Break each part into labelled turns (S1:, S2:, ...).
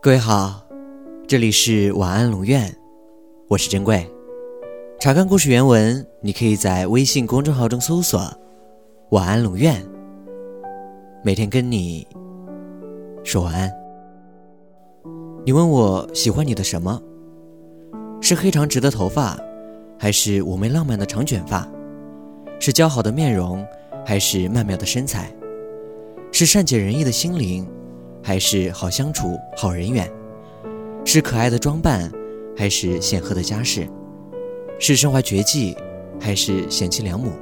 S1: 各位好，这里是晚安龙院，我是珍贵。查看故事原文，你可以在微信公众号中搜索“晚安龙院”，每天跟你说晚安。你问我喜欢你的什么？是黑长直的头发，还是妩媚浪漫的长卷发？是姣好的面容，还是曼妙的身材？是善解人意的心灵，还是好相处、好人缘？是可爱的装扮，还是显赫的家世？是身怀绝技，还是贤妻良母？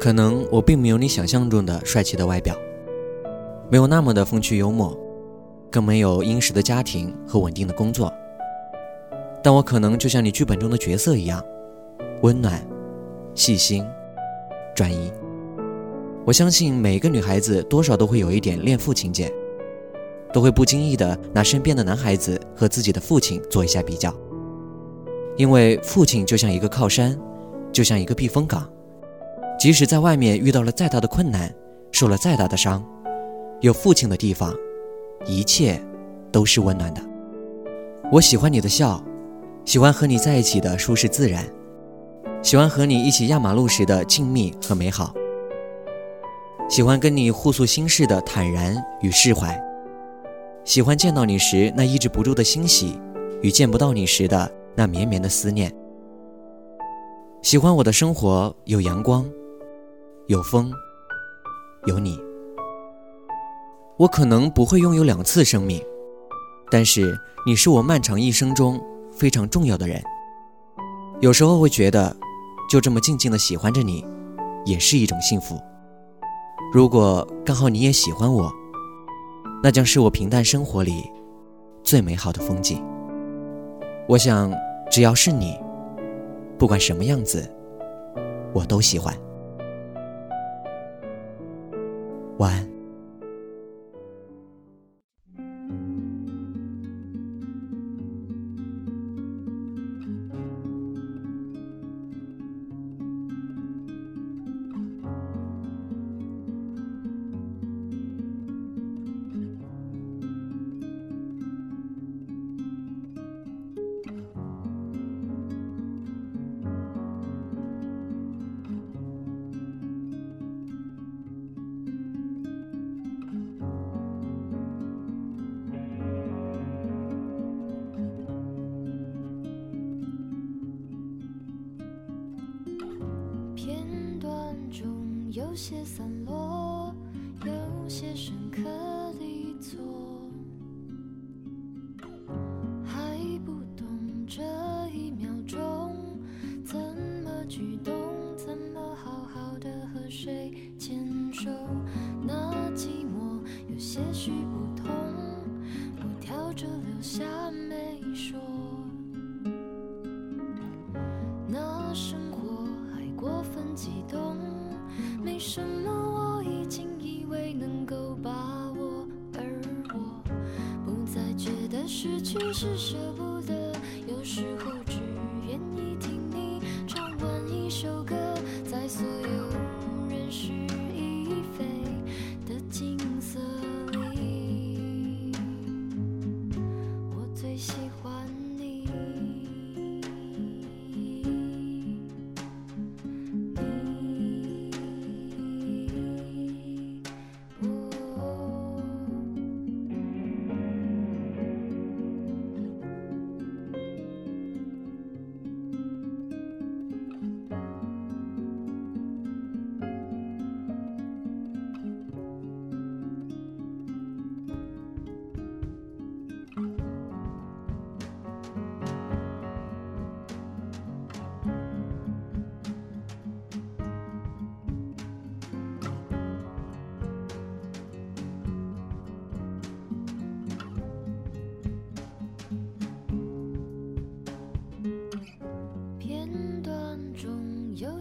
S1: 可能我并没有你想象中的帅气的外表，没有那么的风趣幽默，更没有殷实的家庭和稳定的工作。但我可能就像你剧本中的角色一样，温暖、细心、专一。我相信每个女孩子多少都会有一点恋父情节，都会不经意的拿身边的男孩子和自己的父亲做一下比较。因为父亲就像一个靠山，就像一个避风港，即使在外面遇到了再大的困难，受了再大的伤，有父亲的地方，一切都是温暖的。我喜欢你的笑，喜欢和你在一起的舒适自然，喜欢和你一起压马路时的静谧和美好。喜欢跟你互诉心事的坦然与释怀，喜欢见到你时那抑制不住的欣喜，与见不到你时的那绵绵的思念。喜欢我的生活有阳光，有风，有你。我可能不会拥有两次生命，但是你是我漫长一生中非常重要的人。有时候会觉得，就这么静静的喜欢着你，也是一种幸福。如果刚好你也喜欢我，那将是我平淡生活里最美好的风景。我想，只要是你，不管什么样子，我都喜欢。晚安。
S2: 有些散落，有些深刻地错，还不懂这一秒钟怎么举动，怎么好好的和谁牵手。那寂寞有些许不同，我挑着留下没说。失去是舍不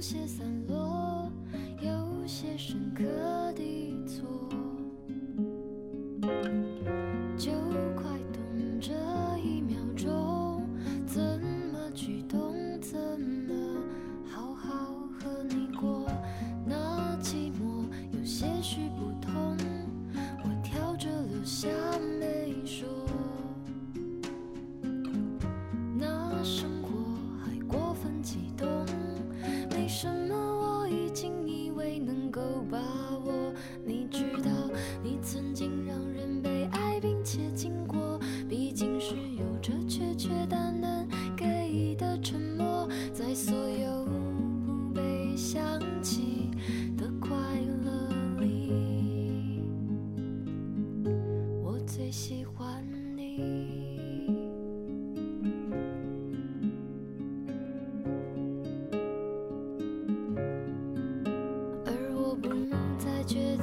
S2: 些散落，你